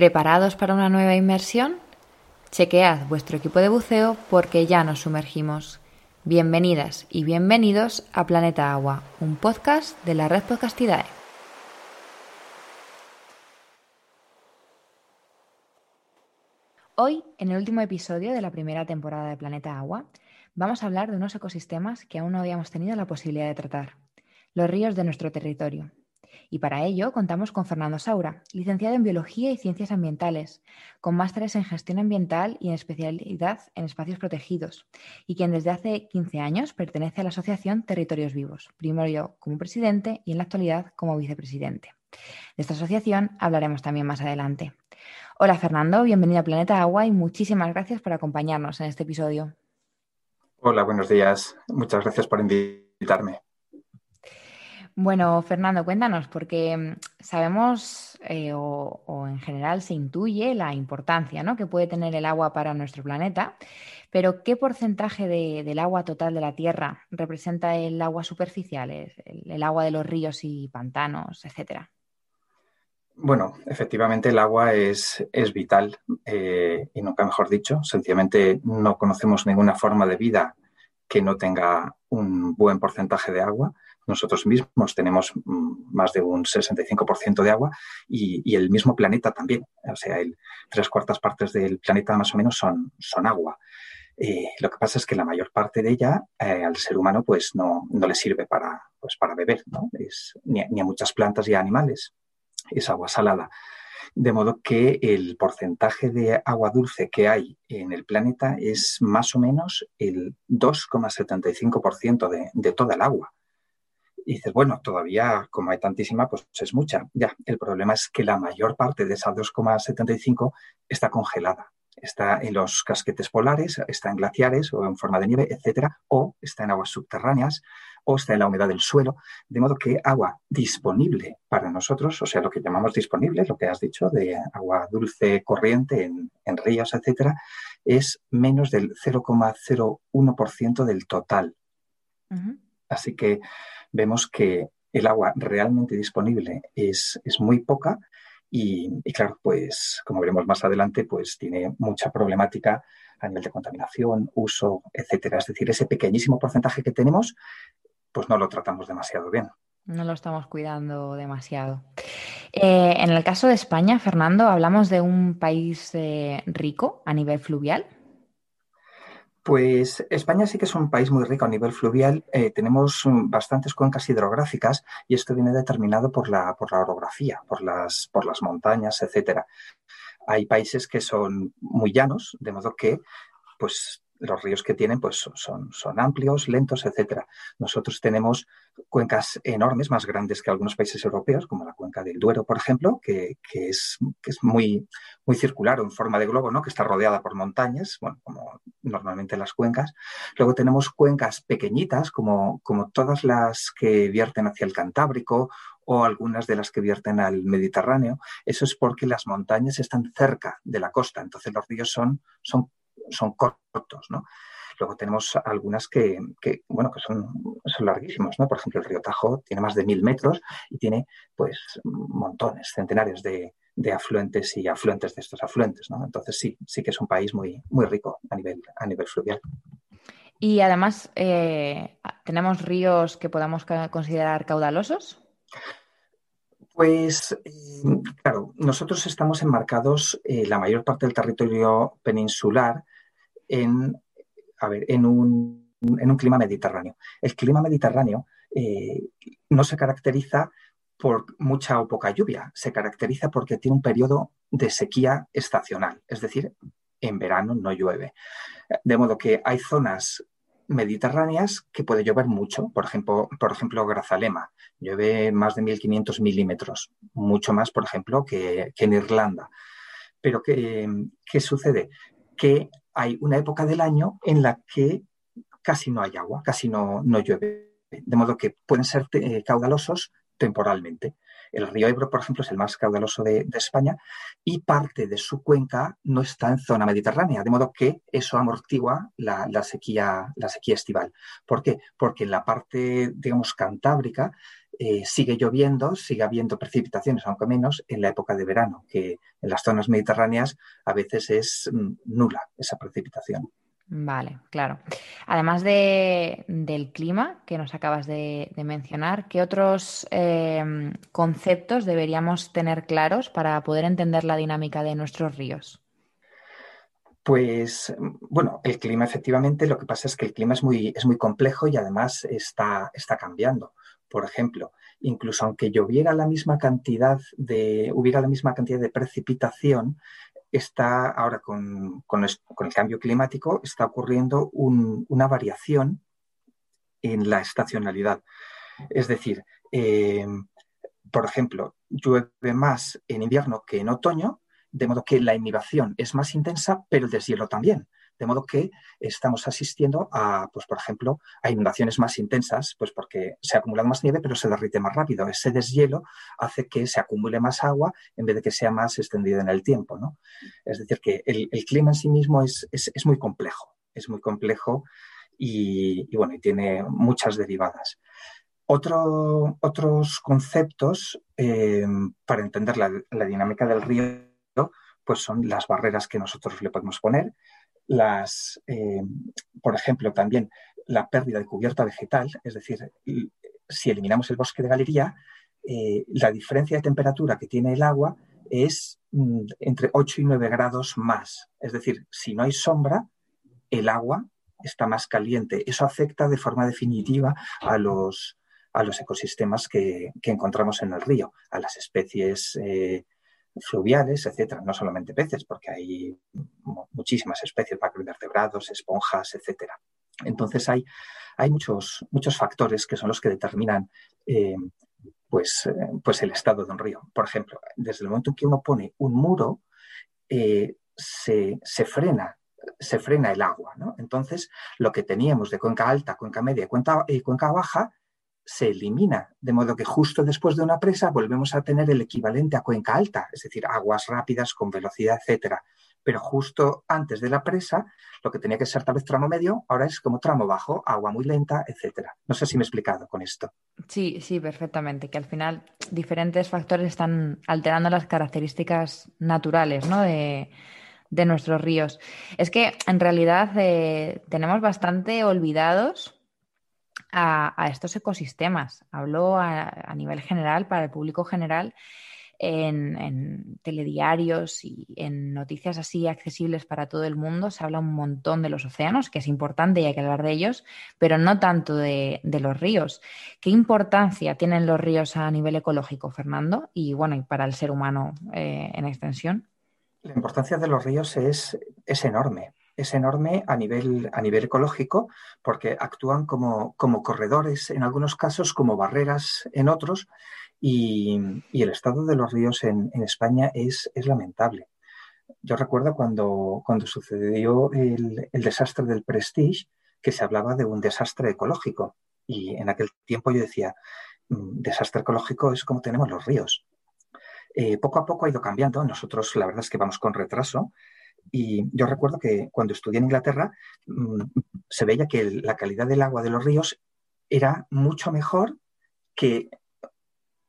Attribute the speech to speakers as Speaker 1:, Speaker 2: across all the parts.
Speaker 1: ¿Preparados para una nueva inmersión? Chequead vuestro equipo de buceo porque ya nos sumergimos. Bienvenidas y bienvenidos a Planeta Agua, un podcast de la red Podcastidae. Hoy, en el último episodio de la primera temporada de Planeta Agua, vamos a hablar de unos ecosistemas que aún no habíamos tenido la posibilidad de tratar, los ríos de nuestro territorio. Y para ello contamos con Fernando Saura, licenciado en Biología y Ciencias Ambientales, con másteres en Gestión Ambiental y en especialidad en Espacios Protegidos, y quien desde hace 15 años pertenece a la Asociación Territorios Vivos, primero como presidente y en la actualidad como vicepresidente. De esta asociación hablaremos también más adelante. Hola Fernando, bienvenido a Planeta Agua y muchísimas gracias por acompañarnos en este episodio.
Speaker 2: Hola, buenos días. Muchas gracias por invitarme.
Speaker 1: Bueno, Fernando, cuéntanos, porque mm, sabemos eh, o, en general se intuye la importancia ¿no? que puede tener el agua para nuestro planeta, pero ¿qué porcentaje del agua total de la Tierra representa el agua superficial, el, agua de los ríos y pantanos, etcétera?
Speaker 2: Bueno, efectivamente el agua es, es vital eh, y nunca mejor dicho. Sencillamente no conocemos ninguna forma de vida que no tenga un buen porcentaje de agua nosotros mismos tenemos mm, más de un 65% de agua y, el mismo planeta también. O sea, el, tres cuartas partes del planeta más o menos son, son agua. Eh, lo que pasa es que la mayor parte de ella eh, al ser humano pues no, no, le sirve para, pues, para beber, ¿no? es, ni, a muchas plantas y animales. Es agua salada. De modo que el porcentaje de agua dulce que hay en el planeta es más o menos el 2,75% de, de toda el agua. Y dices, bueno, todavía como hay tantísima, pues es mucha. Ya, el problema es que la mayor parte de esa 2,75 está congelada. Está en los casquetes polares, está en glaciares o en forma de nieve, etcétera, o está en aguas subterráneas, o está en la humedad del suelo, de modo que agua disponible para nosotros, o sea, lo que llamamos disponible, lo que has dicho, de agua dulce corriente en, ríos, etcétera, es menos del 0,01% del total. Así que vemos que el agua realmente disponible es, muy poca y, claro, pues como veremos más adelante, pues tiene mucha problemática a nivel de contaminación, uso, etcétera. Es decir, ese pequeñísimo porcentaje que tenemos, pues no lo tratamos demasiado bien.
Speaker 1: No lo estamos cuidando demasiado. Eh, en el caso de España, Fernando, hablamos de un país eh, rico a nivel fluvial.
Speaker 2: Pues España sí que es un país muy rico a nivel fluvial. Eh, tenemos mm, bastantes cuencas hidrográficas y esto viene determinado por la, por la orografía, por las, por las montañas, etcétera. Hay países que son muy llanos, de modo que pues los ríos que tienen pues son, son amplios, lentos, etcétera. Nosotros tenemos cuencas enormes, más grandes que algunos países europeos, como la cuenca del Duero, por ejemplo, que, es, es muy, muy circular o en forma de globo, ¿no? que está rodeada por montañas, bueno, como normalmente las cuencas. Luego tenemos cuencas pequeñitas, como, como todas las que vierten hacia el Cantábrico o algunas de las que vierten al Mediterráneo. Eso es porque las montañas están cerca de la costa, entonces los ríos son, son son cortos, ¿no? Luego tenemos algunas que, bueno, que son, son larguísimos, ¿no? Por ejemplo, el río Tajo tiene más de mil metros y tiene, pues, montones, centenares de, afluentes y afluentes de estos afluentes, ¿no? Entonces sí, sí que es un país muy, muy rico a nivel, a nivel fluvial.
Speaker 1: Y además, eh, ¿tenemos ríos que podamos considerar caudalosos?
Speaker 2: Pues eh, claro, nosotros estamos enmarcados eh, la mayor parte del territorio peninsular en, a ver, en, un, en un clima mediterráneo. El clima mediterráneo eh, no se caracteriza por mucha o poca lluvia, se caracteriza porque tiene un periodo de sequía estacional, es decir, en verano no llueve. De modo que hay zonas mediterráneas que puede llover mucho, por ejemplo, por ejemplo Grazalema, llueve más de 1.500 milímetros, mucho más, por ejemplo, que, en Irlanda. Pero ¿qué, ¿qué sucede? Que hay una época del año en la que casi no hay agua, casi no, no llueve, de modo que pueden ser eh, caudalosos temporalmente. El río Ebro, por ejemplo, es el más caudaloso de, España y parte de su cuenca no está en zona mediterránea, de modo que eso amortigua la, sequía, estival. ¿Por qué? Porque en la parte, digamos, cantábrica eh, sigue lloviendo, sigue habiendo precipitaciones, aunque menos, en la época de verano, que en las zonas mediterráneas a veces es mm, nula esa precipitación.
Speaker 1: Vale, claro. Además del clima que nos acabas de, mencionar, ¿qué otros eh, conceptos deberíamos tener claros para poder entender la dinámica de nuestros ríos?
Speaker 2: Pues bueno, el clima efectivamente, lo que pasa es que el clima es muy, es muy complejo y además está, está cambiando. Por ejemplo, incluso aunque lloviera la misma cantidad de, hubiera la misma cantidad de precipitación, está ahora con, el cambio climático, está ocurriendo una variación en la estacionalidad. Es decir, eh, por ejemplo, llueve más en invierno que en otoño, de modo que la inhibición es más intensa, pero el deshielo también. De modo que estamos asistiendo a, pues, por ejemplo, a inundaciones más intensas, pues porque se ha acumulado más nieve, pero se derrite más rápido. Ese deshielo hace que se acumule más agua en vez de que sea más extendido en el tiempo. ¿no? Es decir, que el, clima en sí mismo es, muy complejo, es muy complejo y, bueno, tiene muchas derivadas. otros conceptos eh, para entender la dinámica del río pues son las barreras que nosotros le podemos poner, las, eh, por ejemplo, también la pérdida de cubierta vegetal, es decir, si eliminamos el bosque de galería, eh, la diferencia de temperatura que tiene el agua es mm, entre 8 y 9 grados más. Es decir, si no hay sombra, el agua está más caliente. Eso afecta de forma definitiva a los, a los ecosistemas que, encontramos en el río, a las especies eh, fluviales, etcétera, no solamente peces, porque hay muchísimas especies, macroinvertebrados, esponjas, etcétera. Entonces hay, hay muchos, muchos factores que son los que determinan eh, pues, eh, pues el estado de un río. Por ejemplo, desde el momento en que uno pone un muro, eh, se, frena se frena el agua. Entonces, lo que teníamos de cuenca alta, cuenca media y cuenca baja se elimina, de modo que justo después de una presa volvemos a tener el equivalente a cuenca alta, es decir, aguas rápidas con velocidad, etcétera. Pero justo antes de la presa, lo que tenía que ser tal vez tramo medio, ahora es como tramo bajo, agua muy lenta, etcétera. No sé si me he explicado con esto.
Speaker 1: Sí, sí, perfectamente. Que al final diferentes factores están alterando las características naturales ¿no? de, nuestros ríos. Es que en realidad eh, tenemos bastante olvidados a, estos ecosistemas. Hablo a, nivel general, para el público general, en, telediarios y en noticias así accesibles para todo el mundo. Se habla un montón de los océanos, que es importante y hay que hablar de ellos, pero no tanto de, los ríos. ¿Qué importancia tienen los ríos a nivel ecológico, Fernando? Y bueno, y para el ser humano eh, en extensión.
Speaker 2: La importancia de los ríos es, es enorme es enorme a nivel, a nivel ecológico porque actúan como, como corredores en algunos casos, como barreras en otros y, el estado de los ríos en, España es, es, lamentable. Yo recuerdo cuando, cuando sucedió el, desastre del Prestige que se hablaba de un desastre ecológico y en aquel tiempo yo decía, mm, desastre ecológico es como tenemos los ríos. Eh, poco a poco ha ido cambiando. Nosotros, la verdad es que vamos con retraso, y yo recuerdo que cuando estudié en Inglaterra mm, se veía que la calidad del agua de los ríos era mucho mejor que,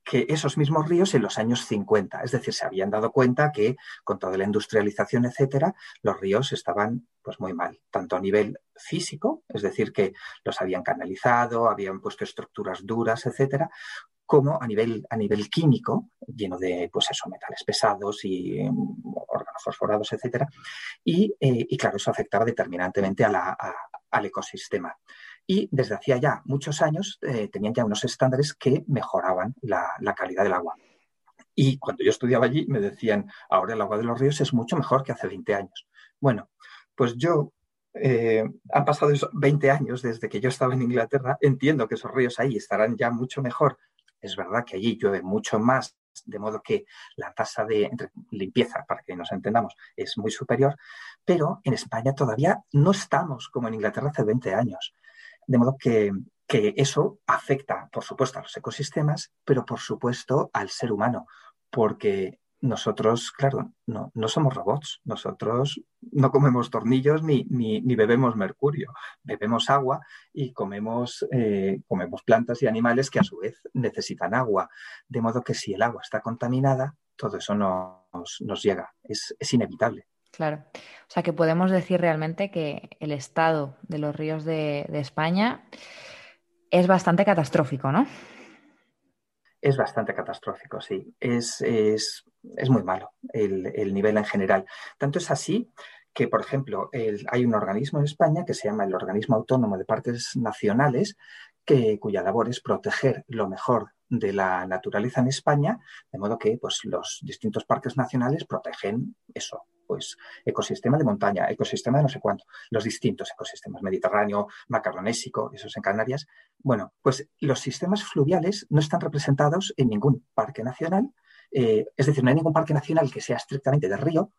Speaker 2: que esos mismos ríos en los años 50. Es decir, se habían dado cuenta que con toda la industrialización, etcétera, los ríos estaban pues muy mal, tanto a nivel físico, es decir, que los habían canalizado, habían puesto estructuras duras, etcétera, como a nivel, a nivel químico, lleno de pues eso, metales pesados y fosforados, etc. Eh, y, claro, eso afectaba determinantemente al ecosistema. Y desde hacía ya muchos años eh, tenían ya unos estándares que mejoraban la, calidad del agua. Y cuando yo estudiaba allí me decían, ahora el agua de los ríos es mucho mejor que hace 20 años. Bueno, pues yo eh, han pasado 20 años desde que yo estaba en Inglaterra, entiendo que esos ríos ahí estarán ya mucho mejor es verdad que allí llueve mucho más, de modo que la tasa de limpieza, para que nos entendamos, es muy superior, pero en España todavía no estamos como en Inglaterra hace 20 años. De modo que, eso afecta, por supuesto, a los ecosistemas, pero por supuesto al ser humano, porque nosotros, claro, no, no, somos robots. Nosotros no comemos tornillos ni, ni, bebemos mercurio. Bebemos agua y comemos, eh, comemos plantas y animales que a su vez necesitan agua. De modo que si el agua está contaminada, todo eso nos, nos llega. Es, es, inevitable.
Speaker 1: Claro. O sea que podemos decir realmente que el estado de los ríos de, de España es bastante catastrófico, ¿no?
Speaker 2: Es bastante catastrófico, sí. Es, es, es muy malo el, el, nivel en general. Tanto es así que, por ejemplo, el, hay un organismo en España que se llama el Organismo Autónomo de Parques Nacionales, que, cuya labor es proteger lo mejor de la naturaleza en España, de modo que pues, los distintos parques nacionales protegen eso, pues ecosistema de montaña, ecosistema de no sé cuánto, los distintos ecosistemas, Mediterráneo, macaronésico, esos en Canarias. Bueno, pues los sistemas fluviales no están representados en ningún parque nacional, eh, es decir, no hay ningún parque nacional que sea estrictamente de río,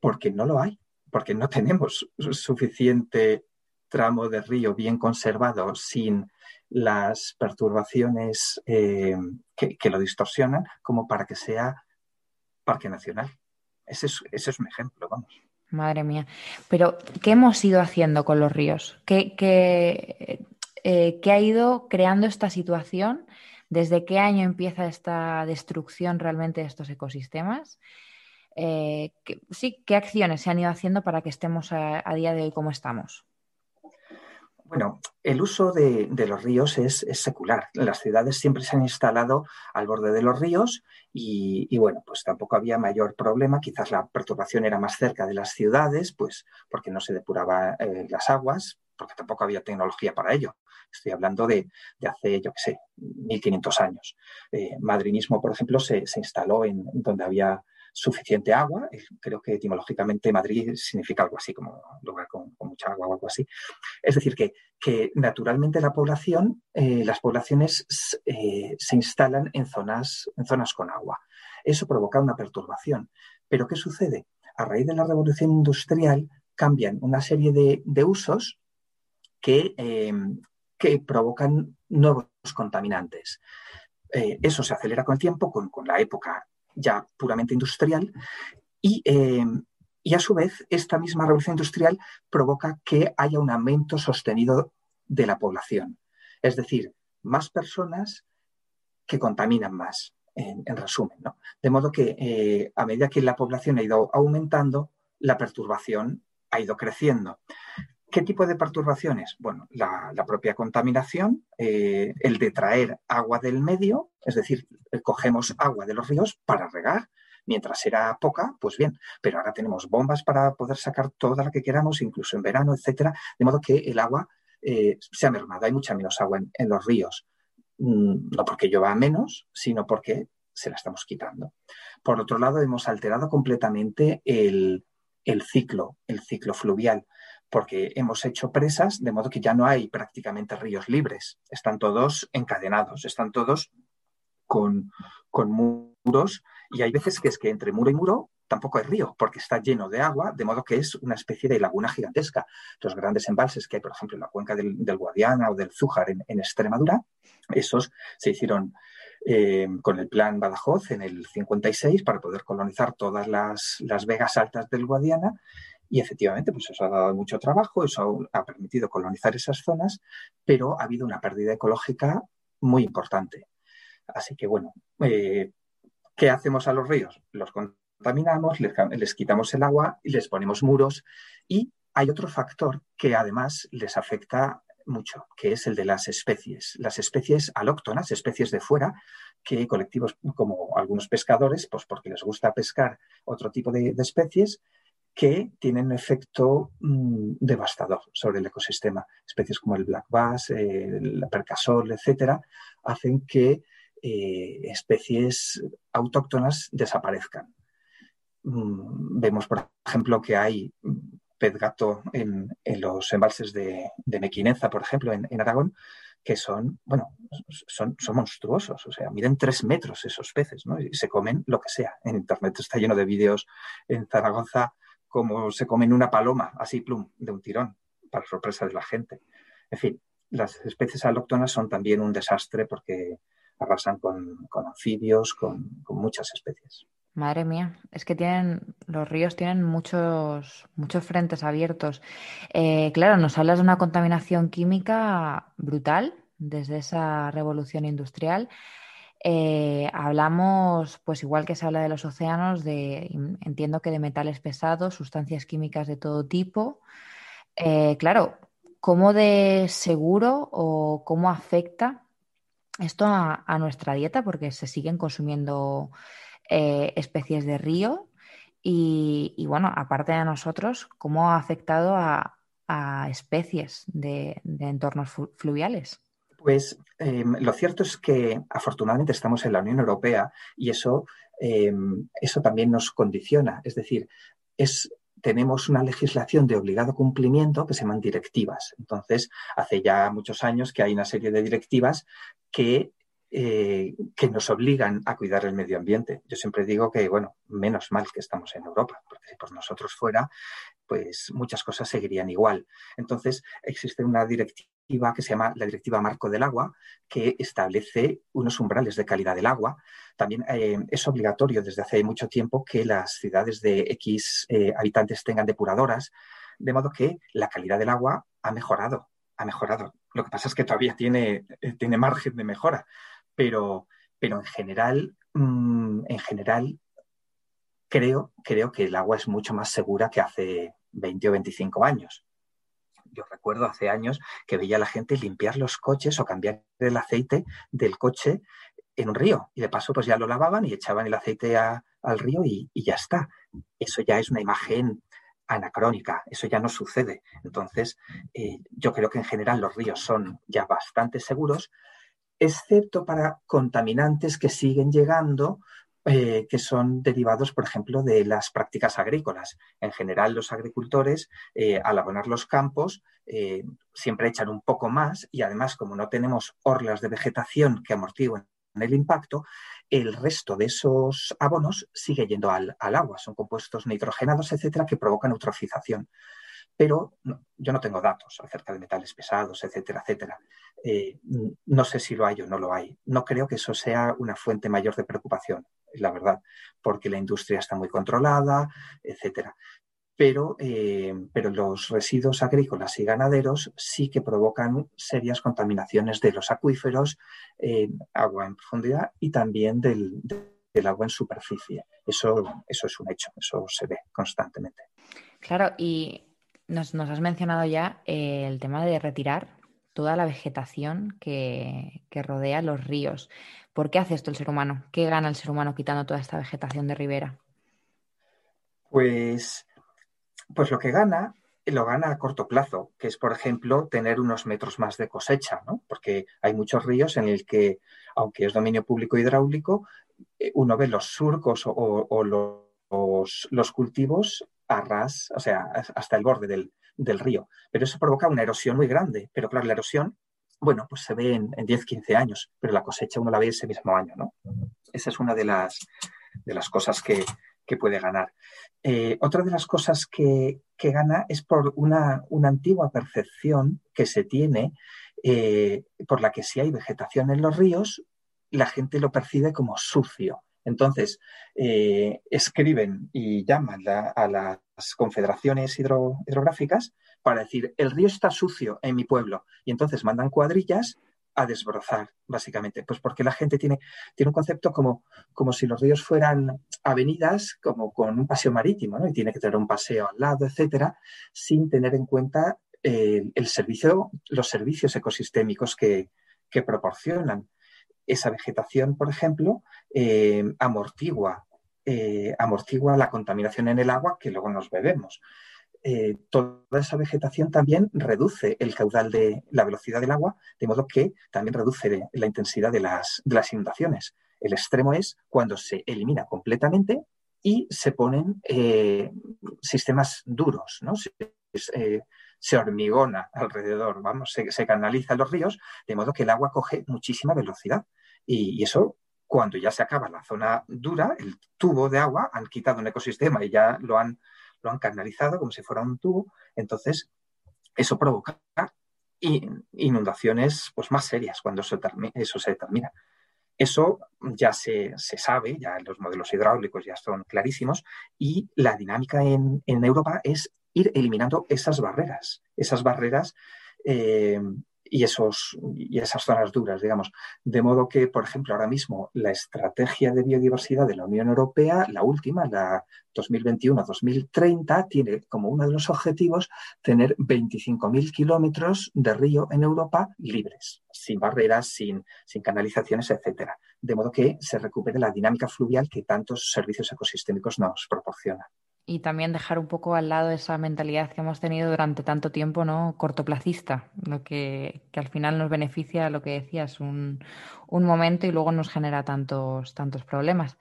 Speaker 2: porque no lo hay, porque no tenemos suficiente tramo de río bien conservado sin las perturbaciones eh, que, lo distorsionan como para que sea parque nacional. Ese es, un ejemplo, vamos.
Speaker 1: Madre mía. Pero, ¿qué hemos ido haciendo con los ríos? ¿Qué, qué, eh, ¿qué ha ido creando esta situación? ¿Desde qué año empieza esta destrucción realmente de estos ecosistemas? Eh, sí, ¿qué acciones se han ido haciendo para que estemos a día de hoy como estamos?
Speaker 2: Bueno, el uso de, los ríos es, secular. Las ciudades siempre se han instalado al borde de los ríos y, bueno, pues tampoco había mayor problema. Quizás la perturbación era más cerca de las ciudades, pues porque no se depuraba eh, las aguas, porque tampoco había tecnología para ello. Estoy hablando de, hace, yo qué sé, 1500 años. Eh, madrinismo, por ejemplo, se, se instaló en donde había suficiente agua. Creo que etimológicamente Madrid significa algo así como lugar con, mucha agua o algo así. Es decir, que, que naturalmente la población, eh, las poblaciones eh, se instalan en zonas, en zonas con agua. Eso provoca una perturbación. Pero ¿qué sucede? A raíz de la revolución industrial cambian una serie de, usos que, eh, que provocan nuevos contaminantes. eso se acelera con el tiempo, con, con, la época ya puramente industrial, eh, y, a su vez esta misma revolución industrial provoca que haya un aumento sostenido de la población. Es decir, más personas que contaminan más, en, resumen. De modo que eh, a medida que la población ha ido aumentando, la perturbación ha ido creciendo. ¿Qué tipo de perturbaciones? Bueno, la, propia contaminación, eh, el de traer agua del medio, es decir, cogemos agua de los ríos para regar. Mientras era poca, pues bien, pero ahora tenemos bombas para poder sacar toda la que queramos, incluso en verano, etcétera, de modo que el agua eh, se ha mermado, hay mucha menos agua en, los ríos. Mm, no porque llueva menos, sino porque se la estamos quitando. Por otro lado, hemos alterado completamente el ciclo, el ciclo fluvial porque hemos hecho presas, de modo que ya no hay prácticamente ríos libres. Están todos encadenados, están todos con, muros y hay veces que es que entre muro y muro tampoco hay río, porque está lleno de agua, de modo que es una especie de laguna gigantesca. Los grandes embalses que hay, por ejemplo, en la cuenca del, Guadiana o del Zújar en, Extremadura, esos se hicieron eh, con el plan Badajoz en el 56 para poder colonizar todas las, las vegas altas del Guadiana y efectivamente, pues eso ha dado mucho trabajo, eso ha permitido colonizar esas zonas, pero ha habido una pérdida ecológica muy importante. Así que, bueno, eh, ¿qué hacemos a los ríos? Los contaminamos, les, quitamos el agua y les ponemos muros. Y hay otro factor que además les afecta mucho, que es el de las especies. Las especies alóctonas, especies de fuera, que colectivos como algunos pescadores, pues porque les gusta pescar otro tipo de especies, que tienen un efecto mm, devastador sobre el ecosistema. Especies como el black bass, el percasol, etcétera, hacen que eh, especies autóctonas desaparezcan. Mm, vemos, por ejemplo, que hay pez gato en, los embalses de, Mequinenza, por ejemplo, en, Aragón, que son, bueno, son, son, monstruosos, o sea, miden tres metros esos peces, ¿no? Y se comen lo que sea. En Internet está lleno de vídeos en Zaragoza como se comen una paloma, así plum, de un tirón, para sorpresa de la gente. En fin, las especies alóctonas son también un desastre porque arrasan con, anfibios, con, muchas especies.
Speaker 1: Madre mía, es que tienen, los ríos tienen muchos, muchos frentes abiertos. Eh, claro, nos hablas de una contaminación química brutal desde esa revolución industrial. Eh, hablamos, pues igual que se habla de los océanos, entiendo que de metales pesados, sustancias químicas de todo tipo. Eh, claro, ¿cómo de seguro o cómo afecta esto a, nuestra dieta? Porque se siguen consumiendo eh, especies de río y, bueno, aparte de nosotros, ¿cómo ha afectado a, especies de entornos fluviales?
Speaker 2: Pues em, lo cierto es que afortunadamente estamos en la Unión Europea y eso, em, eso también nos condiciona. Es decir, es, tenemos una legislación de obligado cumplimiento que se llaman directivas. Entonces, hace ya muchos años que hay una serie de directivas que eh, que nos obligan a cuidar el medio ambiente. Yo siempre digo que, bueno, menos mal que estamos en Europa, porque si por nosotros fuera, pues muchas cosas seguirían igual. Entonces, existe una directiva que se llama la Directiva Marco del Agua, que establece unos umbrales de calidad del agua. También eh, es obligatorio desde hace mucho tiempo que las ciudades de X eh, habitantes tengan depuradoras, de modo que la calidad del agua ha mejorado, ha mejorado. Lo que pasa es que todavía tiene, tiene margen de mejora, pero, pero en general, mm, en general, creo, creo que el agua es mucho más segura que hace 20 o 25 años. Yo recuerdo hace años que veía a la gente limpiar los coches o cambiar el aceite del coche en un río. Y de paso, pues ya lo lavaban y echaban el aceite al río y, ya está. Eso ya es una imagen anacrónica, eso ya no sucede. Entonces, eh, yo creo que en general los ríos son ya bastante seguros, excepto para contaminantes que siguen llegando, eh, que son derivados, por ejemplo, de las prácticas agrícolas. En general, los agricultores, eh, al abonar los campos, eh, siempre echan un poco más y además, como no tenemos orlas de vegetación que amortiguen el impacto, el resto de esos abonos sigue yendo al, agua. Son compuestos nitrogenados, etcétera, que provocan eutrofización pero yo no tengo datos acerca de metales pesados, etcétera, etcétera. No sé si lo hay o no lo hay. No creo que eso sea una fuente mayor de preocupación, la verdad, porque la industria está muy controlada, etcétera. Pero, eh, pero los residuos agrícolas y ganaderos sí que provocan serias contaminaciones de los acuíferos, agua en profundidad y también del, del agua en superficie. Eso, eso es un hecho, eso se ve constantemente.
Speaker 1: Claro, y nos, has mencionado ya eh, el tema de retirar toda la vegetación que, rodea los ríos. ¿Por qué hace esto el ser humano? ¿Qué gana el ser humano quitando toda esta vegetación de ribera?
Speaker 2: Pues, pues lo que gana, lo gana a corto plazo, que es, por ejemplo, tener unos metros más de cosecha, ¿no? Porque hay muchos ríos en el que, aunque es dominio público hidráulico, eh, uno ve los surcos o, los, los, cultivos a o sea, hasta el borde del, río. Pero eso provoca una erosión muy grande. Pero claro, la erosión, bueno, pues se ve en, 10, 15 años, pero la cosecha uno la ve ese mismo año, ¿no? Esa es una de las, de las cosas que, puede ganar. Eh, otra de las cosas que, gana es por una, antigua percepción que se tiene eh, por la que si hay vegetación en los ríos, la gente lo percibe como sucio. Entonces, eh, escriben y llaman a las confederaciones hidrográficas para decir, el río está sucio en mi pueblo. Y entonces mandan cuadrillas a desbrozar, básicamente. Pues porque la gente tiene, tiene un concepto como, como si los ríos fueran avenidas, como con un paseo marítimo, ¿no? Y tiene que tener un paseo al lado, etcétera, sin tener en cuenta eh, el servicio, los servicios ecosistémicos que, que proporcionan esa vegetación, por ejemplo, eh, amortigua, eh, amortigua la contaminación en el agua que luego nos bebemos. Eh, toda esa vegetación también reduce el caudal de la velocidad del agua, de modo que también reduce la intensidad de las, inundaciones. El extremo es cuando se elimina completamente y se ponen sistemas duros, ¿no? Se, hormigona alrededor, vamos, se, se, canaliza los ríos, de modo que el agua coge muchísima velocidad. Y, eso, cuando ya se acaba la zona dura, el tubo de agua, han quitado un ecosistema y ya lo han, lo han canalizado como si fuera un tubo, entonces eso provoca inundaciones pues, más serias cuando eso, se termina. Eso ya se, sabe, ya los modelos hidráulicos ya son clarísimos y la dinámica en, Europa es ir eliminando esas barreras, esas barreras eh, y, esos, y esas zonas duras, digamos. De modo que, por ejemplo, ahora mismo la estrategia de biodiversidad de la Unión Europea, la última, la 2021-2030, tiene como uno de los objetivos tener 25.000 kilómetros de río en Europa libres, sin barreras, sin, sin canalizaciones, etcétera. De modo que se recupere la dinámica fluvial que tantos servicios ecosistémicos nos proporcionan
Speaker 1: y también dejar un poco al lado esa mentalidad que hemos tenido durante tanto tiempo, ¿no? Cortoplacista, lo que, al final nos beneficia, lo que decías, un, un, momento y luego nos genera tantos, tantos problemas.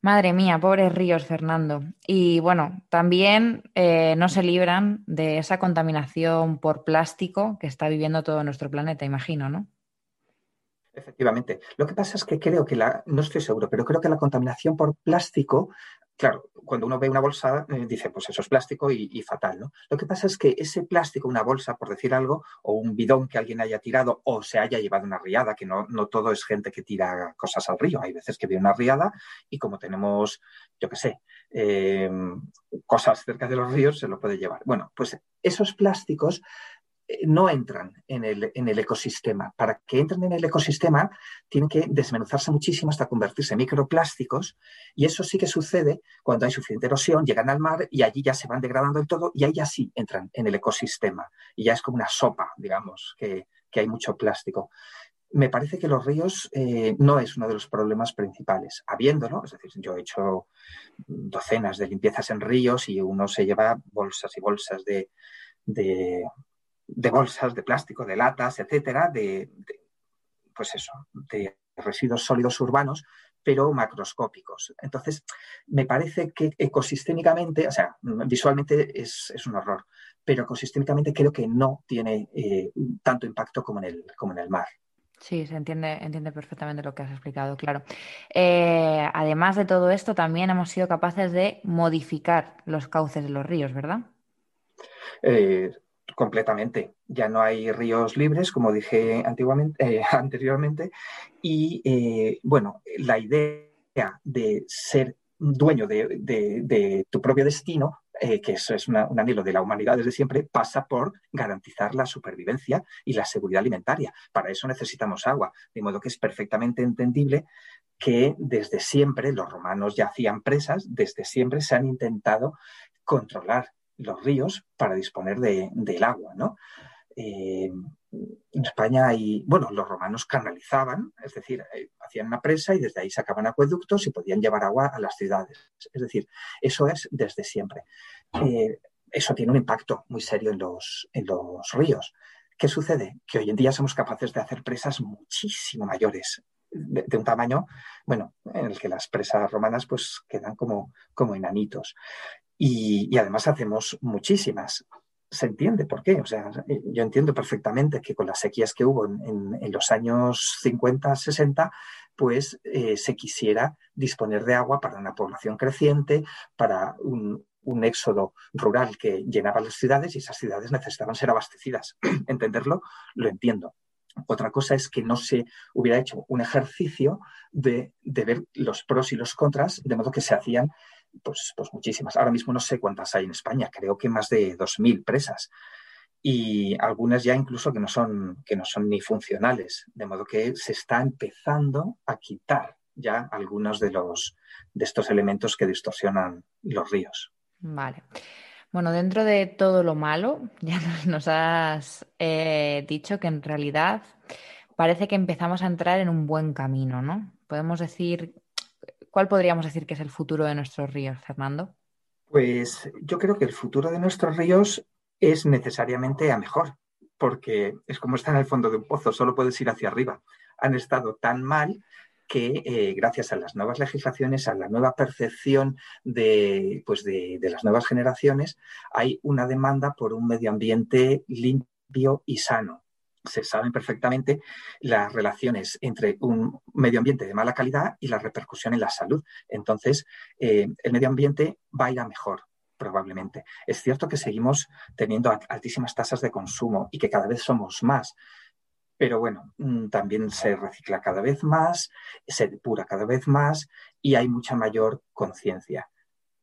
Speaker 1: Madre mía, pobres ríos, Fernando. Y bueno, también eh, no se libran de esa contaminación por plástico que está viviendo todo nuestro planeta, imagino, ¿no?
Speaker 2: Efectivamente. Lo que pasa es que creo que la, no estoy seguro, pero creo que la contaminación por plástico claro, cuando uno ve una bolsa, eh, dice, pues eso es plástico y, fatal, ¿no? Lo que pasa es que ese plástico, una bolsa, por decir algo, o un bidón que alguien haya tirado o se haya llevado una riada, que no, todo es gente que tira cosas al río. Hay veces que viene una riada y como tenemos, yo qué sé, eh, cosas cerca de los ríos, se lo puede llevar. Bueno, pues esos plásticos no entran en el, en el, ecosistema. Para que entren en el ecosistema tienen que desmenuzarse muchísimo hasta convertirse en microplásticos y eso sí que sucede cuando hay suficiente erosión, llegan al mar y allí ya se van degradando del todo y ahí ya sí entran en el ecosistema y ya es como una sopa, digamos, que, hay mucho plástico. Me parece que los ríos eh, no es uno de los problemas principales. Habiéndolo, es decir, yo he hecho docenas de limpiezas en ríos y uno se lleva bolsas y bolsas de bolsas de plástico, de latas, etcétera, de, pues eso, de residuos sólidos urbanos, pero macroscópicos. Entonces, me parece que ecosistémicamente, o sea, visualmente es, un horror, pero ecosistémicamente creo que no tiene eh, tanto impacto como en el, como en el mar.
Speaker 1: Sí, se entiende, entiende perfectamente lo que has explicado, claro. Eh, además de todo esto, también hemos sido capaces de modificar los cauces de los ríos, ¿verdad?
Speaker 2: Eh, completamente. Ya no hay ríos libres, como dije antiguamente, eh, anteriormente. Y eh, bueno, la idea de ser dueño de, tu propio destino, eh, que eso es un anhelo de la humanidad desde siempre, pasa por garantizar la supervivencia y la seguridad alimentaria. Para eso necesitamos agua, de modo que es perfectamente entendible que desde siempre los romanos ya hacían presas, desde siempre se han intentado controlar los ríos para disponer del agua, ¿no? Eh, en España hay, bueno, los romanos canalizaban, es decir, eh, hacían una presa y desde ahí sacaban acueductos y podían llevar agua a las ciudades. Es decir, eso es desde siempre. Eh, eso tiene un impacto muy serio en los, en los ríos. ¿Qué sucede? Que hoy en día somos capaces de hacer presas muchísimo mayores, de, un tamaño, bueno, en el que las presas romanas pues quedan como, como enanitos. Y, además hacemos muchísimas. Se entiende por qué. O sea, yo entiendo perfectamente que con las sequías que hubo en, los años 50, 60, pues eh, se quisiera disponer de agua para una población creciente, para un, un éxodo rural que llenaba las ciudades y esas ciudades necesitaban ser abastecidas. Entenderlo, lo entiendo. Otra cosa es que no se hubiera hecho un ejercicio de, de, ver los pros y los contras, de modo que se hacían pues, pues muchísimas. Ahora mismo no sé cuántas hay en España, creo que más de 2.000 presas y algunas ya incluso que no son que no son ni funcionales, de modo que se está empezando a quitar ya algunos de los de estos elementos que distorsionan los ríos.
Speaker 1: Vale. Bueno, dentro de todo lo malo, ya nos, has eh, dicho que en realidad parece que empezamos a entrar en un buen camino, ¿no? Podemos decir ¿Cuál podríamos decir que es el futuro de nuestros ríos, Fernando?
Speaker 2: Pues yo creo que el futuro de nuestros ríos es necesariamente a mejor, porque es como estar en el fondo de un pozo, solo puedes ir hacia arriba. Han estado tan mal que eh, gracias a las nuevas legislaciones, a la nueva percepción de, pues de, las nuevas generaciones, hay una demanda por un medio ambiente limpio y sano se saben perfectamente las relaciones entre un medio ambiente de mala calidad y la repercusión en la salud. Entonces, eh, el medio ambiente va a ir a mejor probablemente. Es cierto que seguimos teniendo altísimas tasas de consumo y que cada vez somos más, pero bueno, mm, también se recicla cada vez más, se depura cada vez más y hay mucha mayor conciencia.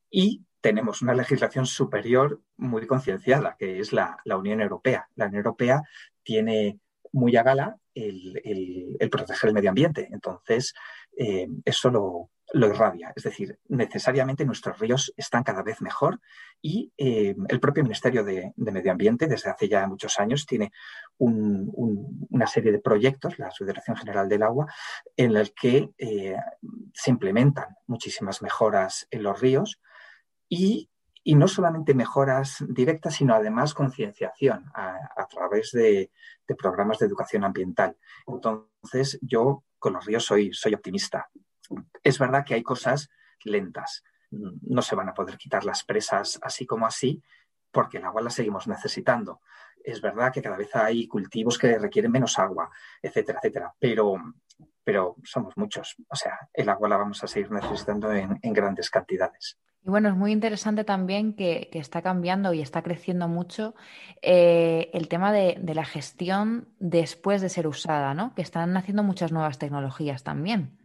Speaker 2: Y tenemos una legislación superior muy concienciada, que es la, Unión Europea. La Unión Europea tiene muy a gala el, proteger el medio ambiente. Entonces, eh, eso lo, lo irradia. Es decir, necesariamente nuestros ríos están cada vez mejor y eh, el propio Ministerio de, Medio Ambiente desde hace ya muchos años tiene una serie de proyectos, la Federación General del Agua, en el que eh, se implementan muchísimas mejoras en los ríos y, no solamente mejoras directas, sino además concienciación a, través de, de programas de educación ambiental. Entonces, yo con los ríos soy, soy optimista es verdad que hay cosas lentas. No se van a poder quitar las presas así como así, porque el agua la seguimos necesitando. Es verdad que cada vez hay cultivos que requieren menos agua, etcétera, etcétera, pero, pero somos muchos. O sea, el agua la vamos a seguir necesitando en, grandes cantidades.
Speaker 1: Y bueno, es muy interesante también que, está cambiando y está creciendo mucho eh, el tema de, de, la gestión después de ser usada, ¿no? Que están haciendo muchas nuevas tecnologías también.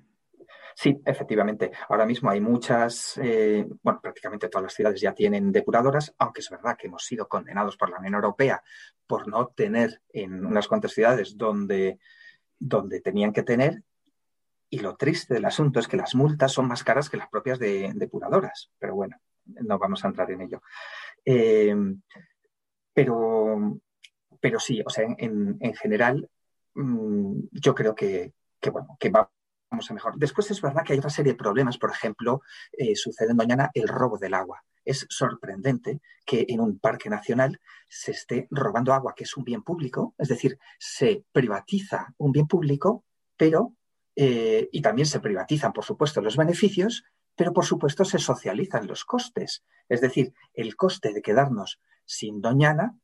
Speaker 2: Sí, efectivamente. Ahora mismo hay muchas, eh, bueno, prácticamente todas las ciudades ya tienen depuradoras, aunque es verdad que hemos sido condenados por la Unión Europea por no tener en unas cuantas ciudades donde, donde tenían que tener. Y lo triste del asunto es que las multas son más caras que las propias de, depuradoras. Pero bueno, no vamos a entrar en ello. Eh, pero, pero sí, o sea, en, general, mm, yo creo que, que, bueno, que va vamos a mejor. Después es verdad que hay otra serie de problemas. Por ejemplo, eh, sucede en Doñana el robo del agua. Es sorprendente que en un parque nacional se esté robando agua, que es un bien público, es decir, se privatiza un bien público, pero, eh, y también se privatizan, por supuesto, los beneficios, pero por supuesto se socializan los costes. Es decir, el coste de quedarnos sin Doñana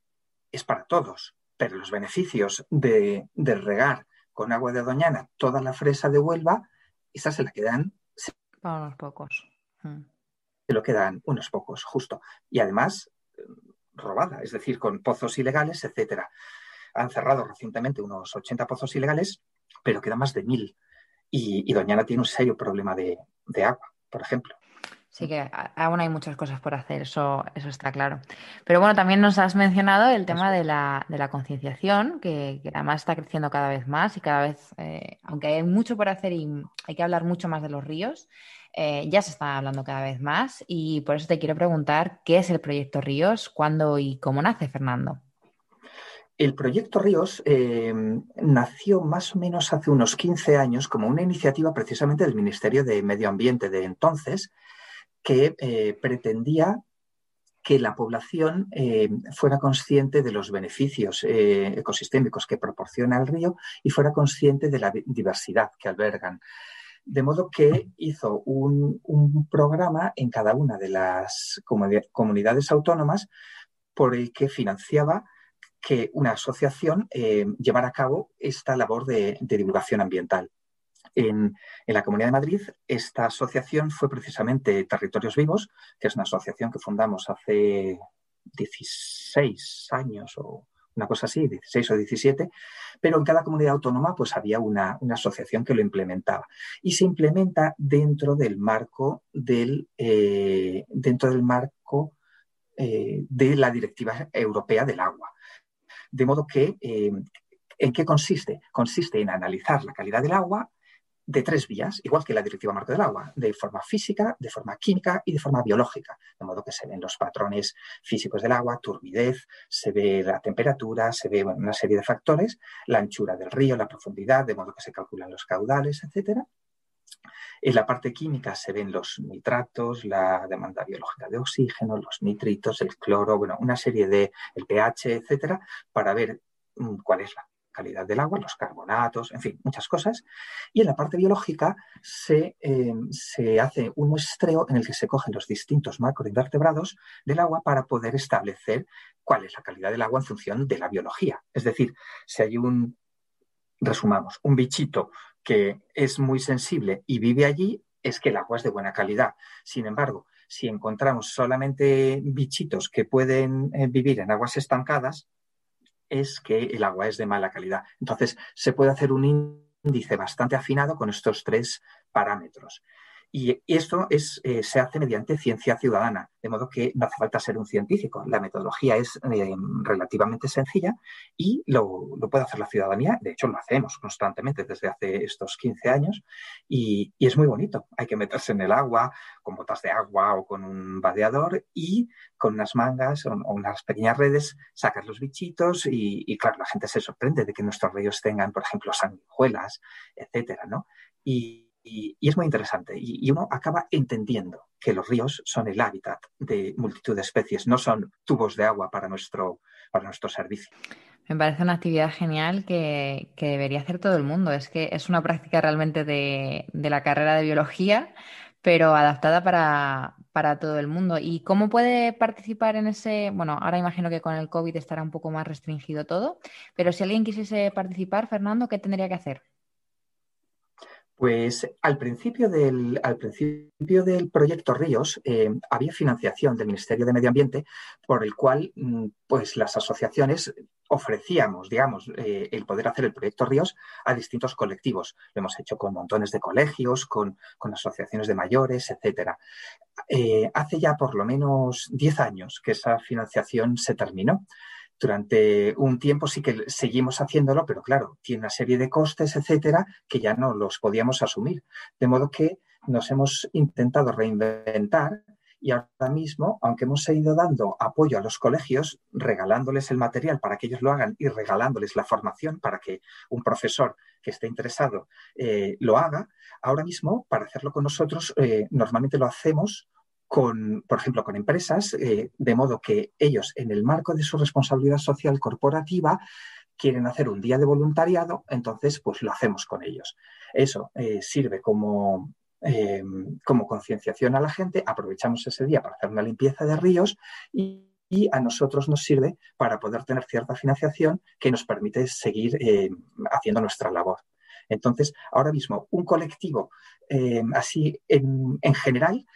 Speaker 2: es para todos, pero los beneficios de, de regar con agua de Doñana toda la fresa de Huelva, esa se la quedan.
Speaker 1: Para unos pocos.
Speaker 2: Mm. Se lo quedan unos pocos, justo. Y además, eh, robada, es decir, con pozos ilegales, etcétera. Han cerrado recientemente unos 80 pozos ilegales, pero quedan más de mil. Y, Doñana tiene un serio problema de agua, por ejemplo.
Speaker 1: Sí que aún hay muchas cosas por hacer, eso, eso está claro. Pero bueno, también nos has mencionado el tema de la, de la concienciación, que, además está creciendo cada vez más y cada vez, eh, aunque hay mucho por hacer y hay que hablar mucho más de los ríos, eh, ya se está hablando cada vez más y por eso te quiero preguntar qué es el proyecto Ríos, cuándo y cómo nace, Fernando.
Speaker 2: El proyecto Ríos eh, nació más o menos hace unos 15 años como una iniciativa precisamente del Ministerio de Medio Ambiente de entonces, que eh, pretendía que la población eh, fuera consciente de los beneficios ecosistémicos que proporciona el río y fuera consciente de la diversidad que albergan. De modo que hizo un, programa en cada una de las comunidades autónomas por el que financiaba que una asociación llevara a cabo esta labor de divulgación ambiental. En, la Comunidad de Madrid, esta asociación fue precisamente Territorios Vivos, que es una asociación que fundamos hace 16 años o una cosa así, 16 o 17, pero en cada comunidad autónoma pues había una, asociación que lo implementaba. Y se implementa dentro del marco del, eh, dentro del marco eh, de la Directiva Europea del Agua. De modo que, eh, ¿en qué consiste? Consiste en analizar la calidad del agua, de tres vías, igual que la Directiva Marco del Agua, de forma física, de forma química y de forma biológica, de modo que se ven los patrones físicos del agua, turbidez, se ve la temperatura, se ve una serie de factores, la anchura del río, la profundidad, de modo que se calculan los caudales, etc. En la parte química se ven los nitratos, la demanda biológica de oxígeno, los nitritos, el cloro, bueno, una serie de, el pH, etcétera, para ver mm, cuál es la calidad del agua, los carbonatos, en fin, muchas cosas. Y en la parte biológica se, eh, se hace un muestreo en el que se cogen los distintos macroinvertebrados del agua para poder establecer cuál es la calidad del agua en función de la biología. Es decir, si hay un, resumamos, un bichito que es muy sensible y vive allí, es que el agua es de buena calidad. Sin embargo, si encontramos solamente bichitos que pueden eh, vivir en aguas estancadas, es que el agua es de mala calidad. Entonces, se puede hacer un índice bastante afinado con estos tres parámetros. Y esto es, eh, se hace mediante ciencia ciudadana, de modo que no hace falta ser un científico. La metodología es eh, relativamente sencilla y lo, puede hacer la ciudadanía. De hecho, lo hacemos constantemente desde hace estos 15 años y, es muy bonito. Hay que meterse en el agua con botas de agua o con un vadeador y con unas mangas o, unas pequeñas redes sacar los bichitos y, y, claro, la gente se sorprende de que nuestros ríos tengan, por ejemplo, sanguijuelas, etcétera, ¿no? Y, y, es muy interesante. Y, uno acaba entendiendo que los ríos son el hábitat de multitud de especies, no son tubos de agua para nuestro, para nuestro servicio.
Speaker 1: Me parece una actividad genial que, debería hacer todo el mundo. Es que es una práctica realmente de, la carrera de biología, pero adaptada para, para, todo el mundo. ¿Y cómo puede participar en ese? Bueno, ahora imagino que con el COVID estará un poco más restringido todo, pero si alguien quisiese participar, Fernando, ¿qué tendría que hacer?
Speaker 2: Pues al principio del, al principio del proyecto Ríos eh, había financiación del Ministerio de Medio Ambiente por el cual mm, pues las asociaciones ofrecíamos, digamos, eh, el poder hacer el proyecto Ríos a distintos colectivos. Lo hemos hecho con montones de colegios, con, asociaciones de mayores, etcétera. Eh, hace ya por lo menos 10 años que esa financiación se terminó durante un tiempo sí que seguimos haciéndolo, pero claro, tiene una serie de costes, etcétera, que ya no los podíamos asumir. De modo que nos hemos intentado reinventar y ahora mismo, aunque hemos ido dando apoyo a los colegios, regalándoles el material para que ellos lo hagan y regalándoles la formación para que un profesor que esté interesado eh, lo haga, ahora mismo, para hacerlo con nosotros, eh, normalmente lo hacemos con, por ejemplo, con empresas, eh, de modo que ellos, en el marco de su responsabilidad social corporativa, quieren hacer un día de voluntariado, entonces, pues lo hacemos con ellos. Eso eh, sirve como, eh, como concienciación a la gente, aprovechamos ese día para hacer una limpieza de ríos y, a nosotros nos sirve para poder tener cierta financiación que nos permite seguir haciendo nuestra labor. Entonces, ahora mismo, un colectivo así en, en general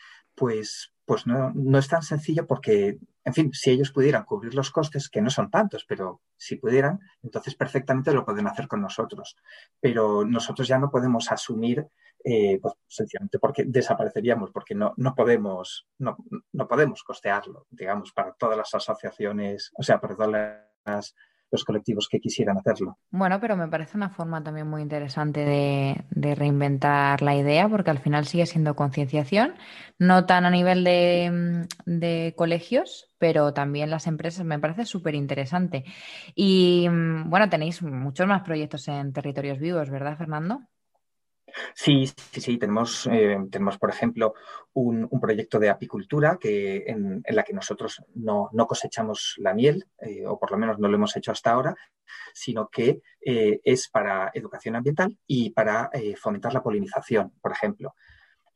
Speaker 2: pues, pues no, no, es tan sencillo porque, en fin, si ellos pudieran cubrir los costes, que no son tantos, pero si pudieran, entonces perfectamente lo pueden hacer con nosotros. Pero nosotros ya no podemos asumir, eh, pues sencillamente porque desapareceríamos, porque no, no, podemos, no, no podemos costearlo, digamos, para todas las asociaciones, o sea, para todas las los colectivos que quisieran hacerlo.
Speaker 1: Bueno, pero me parece una forma también muy interesante de, reinventar la idea, porque al final sigue siendo concienciación, no tan a nivel de, de colegios, pero también las empresas me parece súper interesante. Y mm, bueno, tenéis muchos más proyectos en territorios vivos, ¿verdad, Fernando?
Speaker 2: Sí, sí, sí. Tenemos, eh, tenemos por ejemplo, un, proyecto de apicultura que, en, la que nosotros no, cosechamos la miel, eh, o por lo menos no lo hemos hecho hasta ahora, sino que eh, es para educación ambiental y para fomentar la polinización, por ejemplo.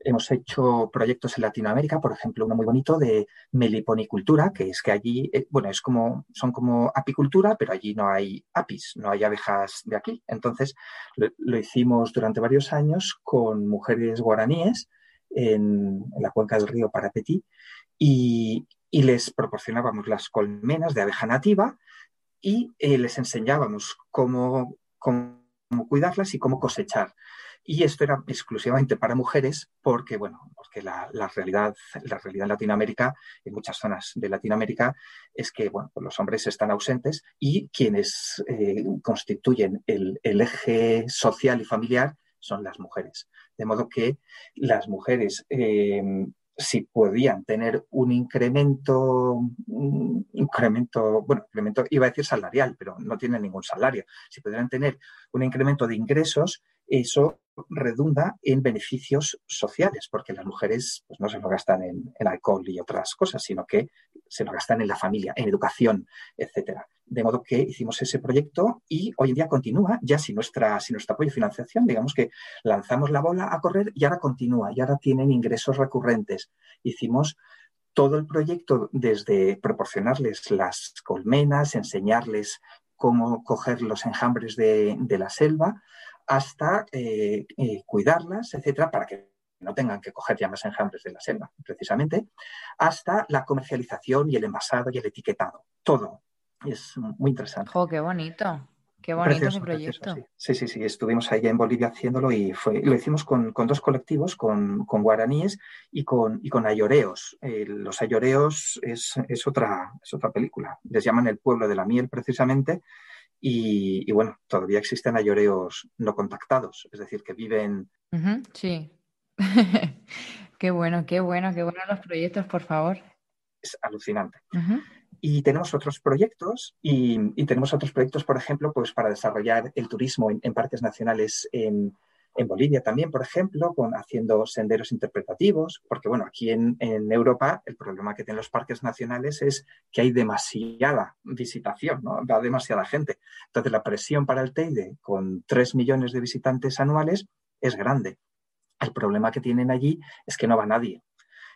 Speaker 2: Hemos hecho proyectos en Latinoamérica, por ejemplo, uno muy bonito de meliponicultura, que es que allí, eh, bueno, es como, son como apicultura, pero allí no hay apis, no hay abejas de aquí. Entonces, lo, hicimos durante varios años con mujeres guaraníes en, la cuenca del río Parapetí y, les proporcionábamos las colmenas de abeja nativa y eh, les enseñábamos cómo, cómo cuidarlas y cómo cosechar. Y esto era exclusivamente para mujeres porque, bueno, porque la, realidad, la realidad en Latinoamérica, en muchas zonas de Latinoamérica, es que, bueno, pues los hombres están ausentes y quienes eh, constituyen el, eje social y familiar son las mujeres. De modo que las mujeres eh, si podían tener un incremento, incremento, bueno, incremento, iba a decir salarial, pero no tienen ningún salario. Si pudieran tener un incremento de ingresos, eso redunda en beneficios sociales, porque las mujeres pues, no se lo gastan en, alcohol y otras cosas, sino que se lo gastan en la familia, en educación, etcétera. De modo que hicimos ese proyecto y hoy en día continúa, ya sin, nuestra, nuestro apoyo y financiación, digamos que lanzamos la bola a correr y ahora continúa, y ahora tienen ingresos recurrentes. Hicimos todo el proyecto desde proporcionarles las colmenas, enseñarles cómo coger los enjambres de la selva, hasta eh, eh, cuidarlas, etcétera, para que no tengan que coger ya más enjambres de la selva, precisamente, hasta la comercialización y el envasado y el etiquetado. Todo, es muy interesante.
Speaker 1: ¡Jo, qué bonito! Qué bonito ese proyecto.
Speaker 2: sí. sí. sí, estuvimos ahí en Bolivia haciéndolo y fue, lo hicimos con, dos colectivos, con, guaraníes y con, y con ayoreos. los ayoreos es, otra, es otra película. Les llaman el pueblo de la miel precisamente y, bueno, todavía existen ayoreos no contactados, es decir, que viven...
Speaker 1: sí. qué bueno, qué bueno, qué bueno los proyectos, por favor.
Speaker 2: Es alucinante. Y tenemos otros proyectos y, tenemos otros proyectos, por ejemplo, pues para desarrollar el turismo en, parques nacionales en, Bolivia también, por ejemplo, con, haciendo senderos interpretativos, porque bueno, aquí en, Europa el problema que tienen los parques nacionales es que hay demasiada visitación, ¿no? Va demasiada gente. Entonces la presión para el Teide con 3 millones de visitantes anuales es grande. El problema que tienen allí es que no va nadie.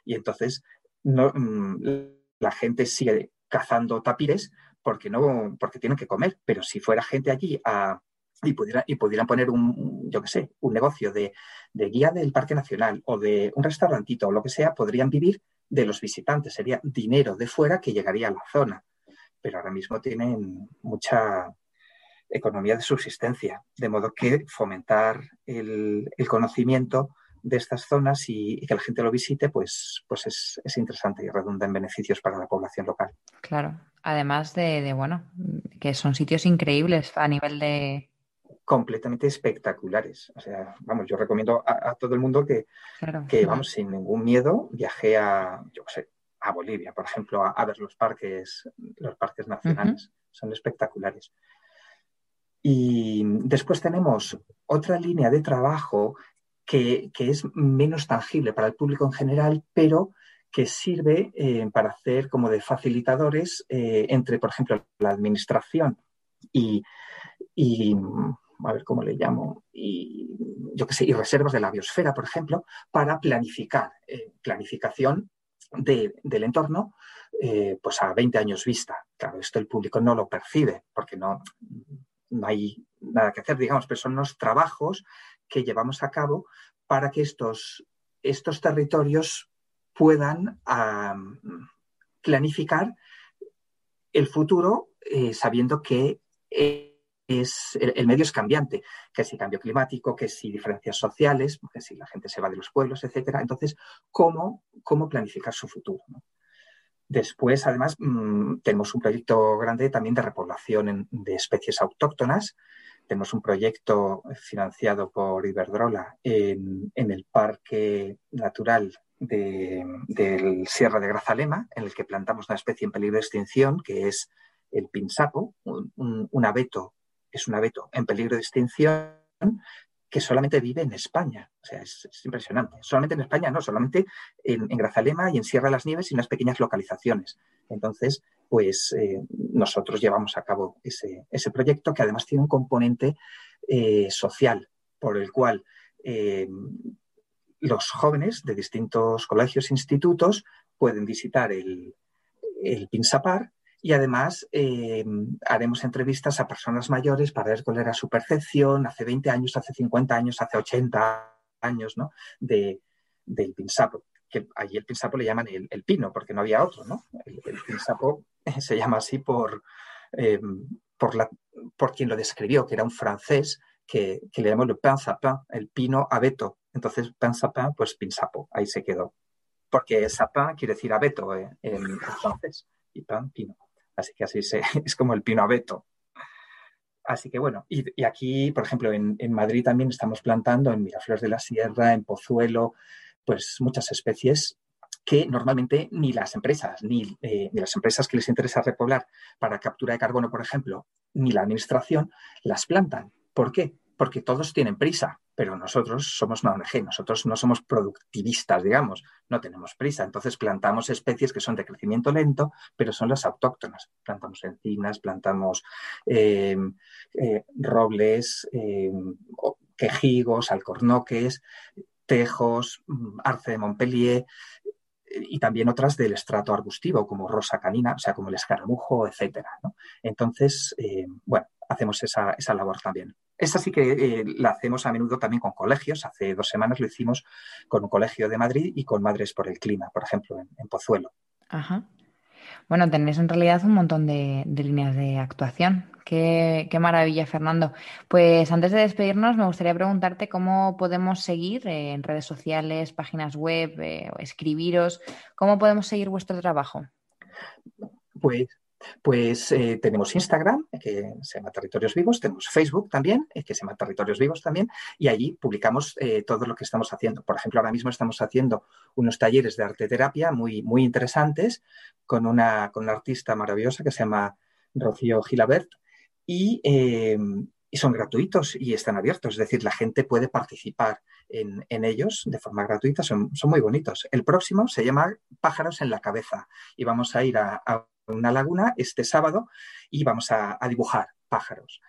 Speaker 2: Y entonces mm, la gente sigue cazando tapires porque no, porque tienen que comer. Pero si fuera gente allí y, pudiera, y pudieran poner un, yo qué sé, un negocio de, guía del Parque Nacional o de un restaurantito o lo que sea, podrían vivir de los visitantes. Sería dinero de fuera que llegaría a la zona. Pero ahora mismo tienen mucha economía de subsistencia, de modo que fomentar el, el conocimiento de estas zonas y, que la gente lo visite, pues, pues es, interesante y redunda en beneficios para la población local.
Speaker 1: Claro, además de, bueno, que son sitios increíbles a nivel de...
Speaker 2: Completamente espectaculares. O sea, vamos, yo recomiendo a, todo el mundo que, que, vamos, sin ningún miedo, viaje a, yo sé, a Bolivia, por ejemplo, a, ver los parques, los parques nacionales. Son espectaculares. Y después tenemos otra línea de trabajo que, es menos tangible para el público en general, pero que sirve eh, para hacer como de facilitadores eh, entre, por ejemplo, la administración y, a ver cómo le llamo, y yo qué sé, y reservas de la biosfera, por ejemplo, para planificar, eh, planificación del entorno, pues a 20 años vista. Claro, esto el público no lo percibe porque no, no hay nada que hacer, digamos, pero son los trabajos que llevamos a cabo para que estos, estos territorios puedan planificar el futuro eh, sabiendo que es, el, medio es cambiante, que si cambio climático, que si diferencias sociales, que si la gente se va de los pueblos, etcétera. Entonces, ¿cómo, cómo planificar su futuro? Después, además, mm, tenemos un proyecto grande también de repoblación de especies autóctonas tenemos un proyecto financiado por Iberdrola en, el Parque Natural del Sierra de Grazalema, en el que plantamos una especie en peligro de extinción, que es el pinsapo, un, abeto, es un abeto en peligro de extinción que solamente vive en España. O sea, es, impresionante. Solamente en España, no, solamente en, Grazalema y en Sierra de las Nieves y unas pequeñas localizaciones. Entonces, pues eh, nosotros llevamos a cabo ese, proyecto que además tiene un componente eh, social por el cual eh, los jóvenes de distintos colegios e institutos pueden visitar el, el Pinsapar y además haremos entrevistas a personas mayores para ver cuál era su percepción hace 20 años, hace 50 años, hace 80 años ¿no? de, del Pinsapo que allí el pinsapo le llaman el, pino, porque no había otro, ¿no? El, pinsapo se llama así por, eh, por, la, por quien lo describió, que era un francés que, le llamó le pain sapin, el pino abeto. Entonces, pain sapin, pues pinsapo, ahí se quedó. Porque sapin quiere decir abeto eh, en francés y pan, pino. Así que así es como el pino abeto. Así que bueno, y, aquí, por ejemplo, en, Madrid también estamos plantando en Miraflores de la Sierra, en Pozuelo, pues muchas especies que normalmente ni las empresas, eh, ni, las empresas que les interesa repoblar para captura de carbono, por ejemplo, ni la administración, las plantan. ¿Por qué? Porque todos tienen prisa, pero nosotros somos una ONG, nosotros no somos productivistas, digamos, no tenemos prisa. Entonces plantamos especies que son de crecimiento lento, pero son las autóctonas. Plantamos encinas, plantamos eh, eh, robles, quejigos, alcornoques, tejos, mm, arce de Montpellier y también otras del estrato arbustivo, como rosa canina, o sea, como el escaramujo, etcétera. Entonces, eh, bueno, hacemos esa, labor también. Esta sí que eh, la hacemos a menudo también con colegios. Hace dos semanas lo hicimos con un colegio de Madrid y con Madres por el Clima, por ejemplo, en, Pozuelo.
Speaker 1: Ajá. Bueno, tenéis en realidad un montón de, líneas de actuación. Qué, maravilla, Fernando. Pues antes de despedirnos, me gustaría preguntarte cómo podemos seguir eh, en redes sociales, páginas web, eh, escribiros, cómo podemos seguir vuestro trabajo.
Speaker 2: Pues pues eh, tenemos Instagram, que se llama Territorios Vivos, tenemos Facebook también, eh, que se llama Territorios Vivos también, y allí publicamos eh, todo lo que estamos haciendo. Por ejemplo, ahora mismo estamos haciendo unos talleres de arte terapia muy, muy interesantes con una, con una artista maravillosa que se llama Rocío Gilabert, y, son gratuitos y están abiertos, es decir, la gente puede participar en, ellos de forma gratuita, son, son, muy bonitos. El próximo se llama Pájaros en la Cabeza y vamos a ir a una laguna este sábado y vamos a, dibujar pájaros.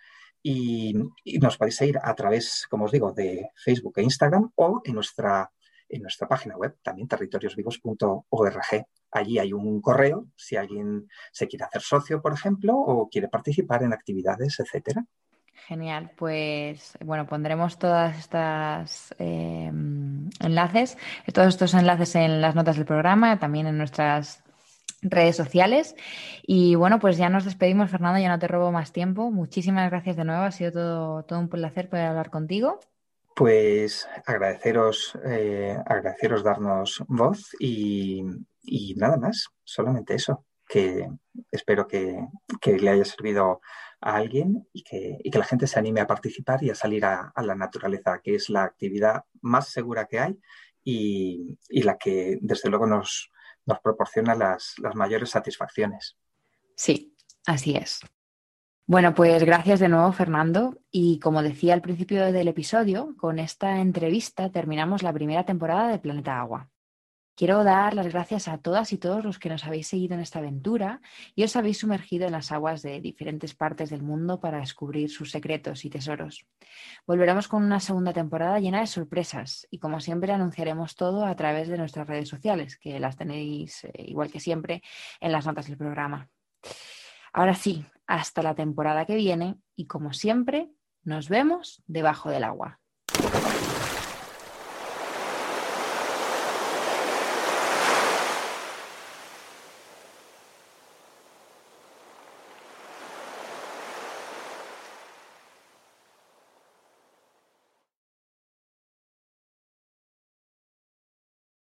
Speaker 2: Y, nos podéis ir a través, como os digo, de Facebook e Instagram o en nuestra, en nuestra página web, también territoriosvivos.org. Allí hay un correo si alguien se quiere hacer socio, por ejemplo, o quiere participar en actividades, etcétera.
Speaker 1: Genial, pues bueno, pondremos todas estas eh, enlaces, todos estos enlaces en las notas del programa, también en nuestras redes sociales. Y bueno, pues ya nos despedimos, Fernando, ya no te robo más tiempo. Muchísimas gracias de nuevo, ha sido todo, todo un placer poder hablar contigo.
Speaker 2: Pues agradeceros, eh, agradeceros darnos voz y, nada más, solamente eso, que espero que, le haya servido a alguien y que, la gente se anime a participar y a salir a, la naturaleza, que es la actividad más segura que hay y la que desde luego nos, nos proporciona las, las mayores satisfacciones.
Speaker 1: Sí, así es. Bueno, pues gracias de nuevo, Fernando. Y como decía al principio del episodio, con esta entrevista terminamos la primera temporada de Planeta Agua. Quiero dar las gracias a todas y todos los que nos habéis seguido en esta aventura y os habéis sumergido en las aguas de diferentes partes del mundo para descubrir sus secretos y tesoros. Volveremos con una segunda temporada llena de sorpresas y como siempre anunciaremos todo a través de nuestras redes sociales, que las tenéis eh, igual que siempre en las notas del programa. Ahora sí, hasta la temporada que viene y como siempre, nos vemos debajo del agua.